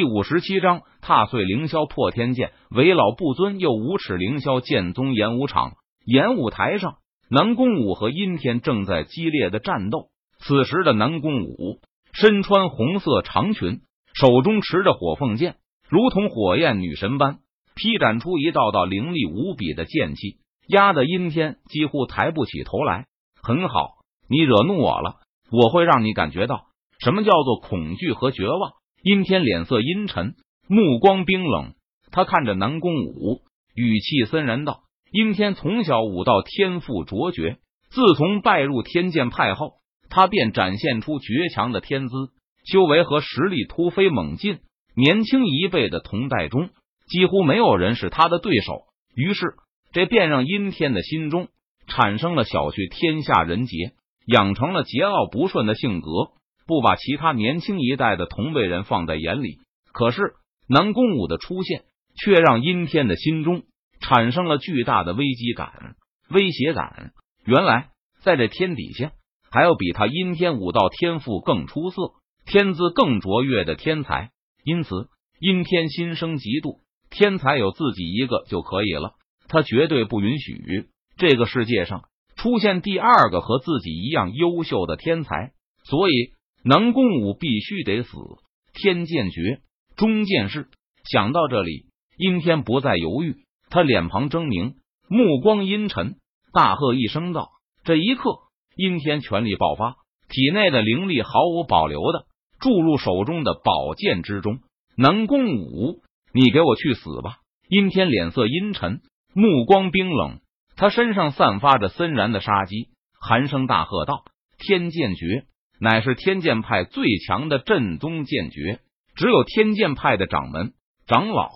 第五十七章踏碎凌霄破天剑，为老不尊又无耻。凌霄剑宗演武场，演武台上，南宫武和阴天正在激烈的战斗。此时的南宫武身穿红色长裙，手中持着火凤剑，如同火焰女神般劈斩出一道道凌厉无比的剑气，压得阴天几乎抬不起头来。很好，你惹怒我了，我会让你感觉到什么叫做恐惧和绝望。阴天脸色阴沉，目光冰冷。他看着南宫武，语气森然道：“阴天从小武道天赋卓绝，自从拜入天剑派后，他便展现出绝强的天资，修为和实力突飞猛进。年轻一辈的同代中，几乎没有人是他的对手。于是，这便让阴天的心中产生了小觑天下人杰，养成了桀骜不顺的性格。”不把其他年轻一代的同辈人放在眼里，可是南宫武的出现却让阴天的心中产生了巨大的危机感、威胁感。原来在这天底下，还有比他阴天武道天赋更出色、天资更卓越的天才，因此阴天心生嫉妒。天才有自己一个就可以了，他绝对不允许这个世界上出现第二个和自己一样优秀的天才，所以。南宫武必须得死！天剑诀中剑士想到这里，阴天不再犹豫，他脸庞狰狞，目光阴沉，大喝一声道：“这一刻，阴天全力爆发，体内的灵力毫无保留的注入手中的宝剑之中。”南宫武，你给我去死吧！阴天脸色阴沉，目光冰冷，他身上散发着森然的杀机，寒声大喝道：“天剑诀！”乃是天剑派最强的正宗剑诀，只有天剑派的掌门、长老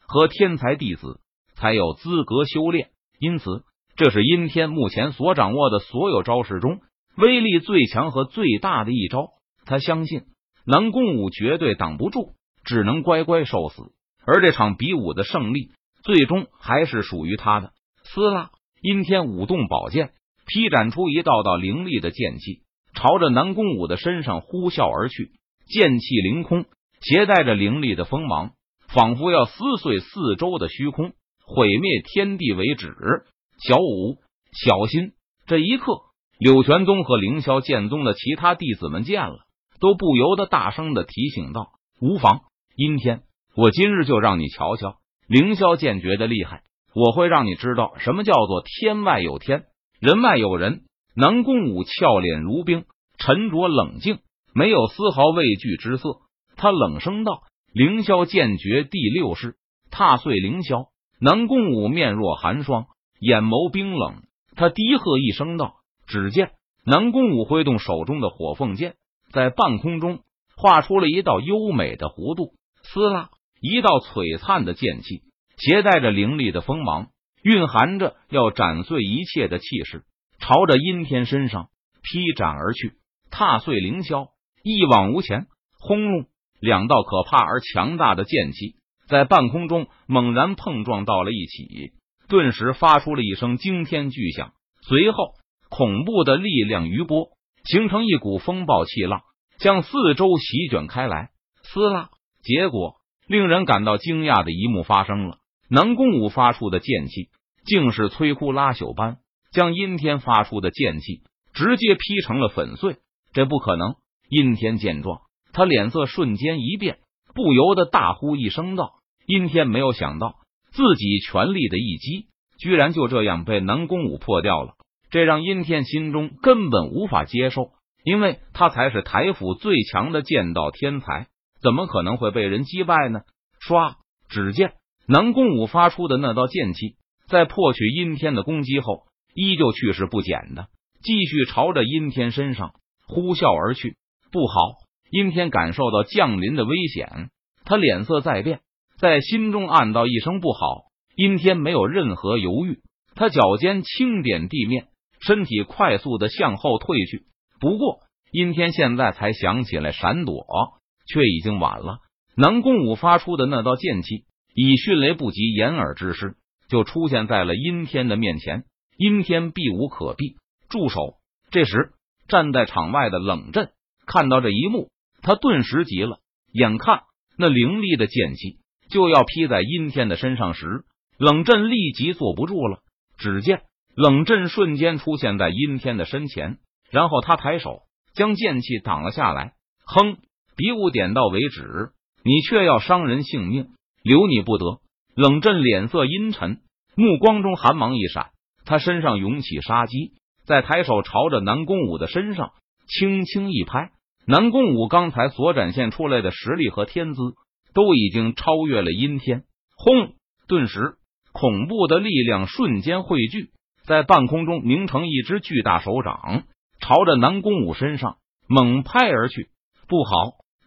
和天才弟子才有资格修炼。因此，这是阴天目前所掌握的所有招式中威力最强和最大的一招。他相信南宫武绝对挡不住，只能乖乖受死。而这场比武的胜利，最终还是属于他的。撕拉！阴天舞动宝剑，劈斩出一道道凌厉的剑气。朝着南宫武的身上呼啸而去，剑气凌空，携带着凌厉的锋芒，仿佛要撕碎四周的虚空，毁灭天地为止。小五，小心！这一刻，柳玄宗和凌霄剑宗的其他弟子们见了，都不由得大声的提醒道：“无妨，阴天，我今日就让你瞧瞧凌霄剑诀的厉害，我会让你知道什么叫做天外有天，人外有人。”南宫武俏脸如冰，沉着冷静，没有丝毫畏惧之色。他冷声道：“凌霄剑诀第六式，踏碎凌霄。”南宫武面若寒霜，眼眸冰冷。他低喝一声道：“只见南宫武挥动手中的火凤剑，在半空中画出了一道优美的弧度。撕拉，一道璀璨的剑气，携带着凌厉的锋芒，蕴含着要斩碎一切的气势。朝着阴天身上劈斩而去，踏碎凌霄，一往无前。轰隆！两道可怕而强大的剑气在半空中猛然碰撞到了一起，顿时发出了一声惊天巨响。随后，恐怖的力量余波形成一股风暴气浪，向四周席卷开来。撕拉！结果令人感到惊讶的一幕发生了：南宫武发出的剑气竟是摧枯拉朽般。将阴天发出的剑气直接劈成了粉碎，这不可能！阴天见状，他脸色瞬间一变，不由得大呼一声道：“阴天没有想到自己全力的一击，居然就这样被南宫武破掉了，这让阴天心中根本无法接受，因为他才是台府最强的剑道天才，怎么可能会被人击败呢？”唰！只见南宫武发出的那道剑气，在破去阴天的攻击后。依旧去势不减的继续朝着阴天身上呼啸而去。不好！阴天感受到降临的危险，他脸色在变，在心中暗道一声不好。阴天没有任何犹豫，他脚尖轻点地面，身体快速的向后退去。不过，阴天现在才想起来闪躲，却已经晚了。南宫武发出的那道剑气，以迅雷不及掩耳之势，就出现在了阴天的面前。阴天避无可避，住手！这时，站在场外的冷震看到这一幕，他顿时急了。眼看那凌厉的剑气就要劈在阴天的身上时，冷震立即坐不住了。只见冷震瞬间出现在阴天的身前，然后他抬手将剑气挡了下来。哼，比武点到为止，你却要伤人性命，留你不得。冷震脸色阴沉，目光中寒芒一闪，他身上涌起杀机，再抬手朝着南宫武的身上轻轻一拍。南宫武刚才所展现出来的实力和天资，都已经超越了阴天。轰！顿时，恐怖的力量瞬间汇聚，在半空中凝成一只巨大手掌，朝着南宫武身上猛拍而去。不好，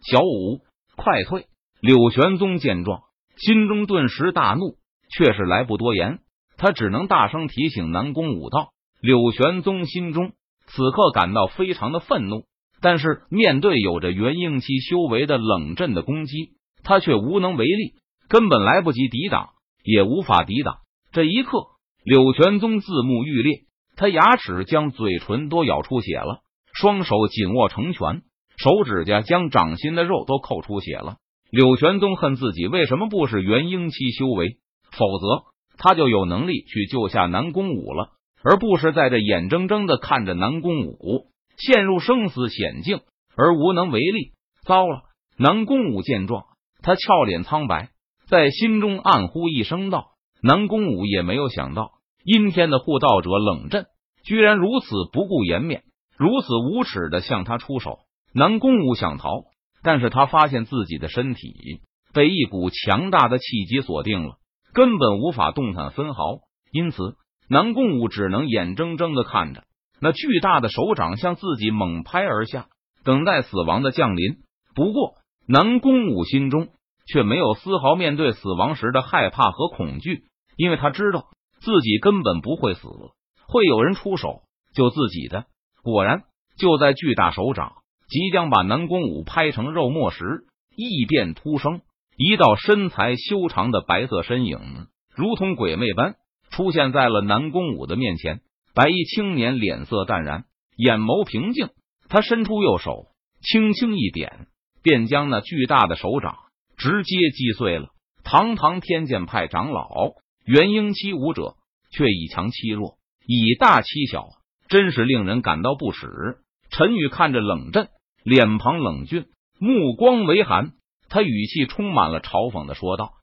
小五，快退！柳玄宗见状。心中顿时大怒，却是来不多言，他只能大声提醒南宫武道。柳玄宗心中此刻感到非常的愤怒，但是面对有着元婴期修为的冷震的攻击，他却无能为力，根本来不及抵挡，也无法抵挡。这一刻，柳玄宗字目欲裂，他牙齿将嘴唇都咬出血了，双手紧握成拳，手指甲将掌心的肉都扣出血了。柳玄宗恨自己为什么不是元婴期修为，否则他就有能力去救下南宫武了，而不是在这眼睁睁的看着南宫武陷入生死险境而无能为力。糟了！南宫武见状，他俏脸苍白，在心中暗呼一声道：“南宫武也没有想到，阴天的护道者冷震居然如此不顾颜面，如此无耻的向他出手。”南宫武想逃。但是他发现自己的身体被一股强大的气机锁定了，根本无法动弹分毫。因此，南宫武只能眼睁睁的看着那巨大的手掌向自己猛拍而下，等待死亡的降临。不过，南宫武心中却没有丝毫面对死亡时的害怕和恐惧，因为他知道自己根本不会死，会有人出手救自己的。果然，就在巨大手掌。即将把南宫武拍成肉末时，异变突生，一道身材修长的白色身影，如同鬼魅般出现在了南宫武的面前。白衣青年脸色淡然，眼眸平静，他伸出右手，轻轻一点，便将那巨大的手掌直接击碎了。堂堂天剑派长老，元婴期武者，却以强欺弱，以大欺小，真是令人感到不耻。陈宇看着冷震。脸庞冷峻，目光为寒，他语气充满了嘲讽的说道：“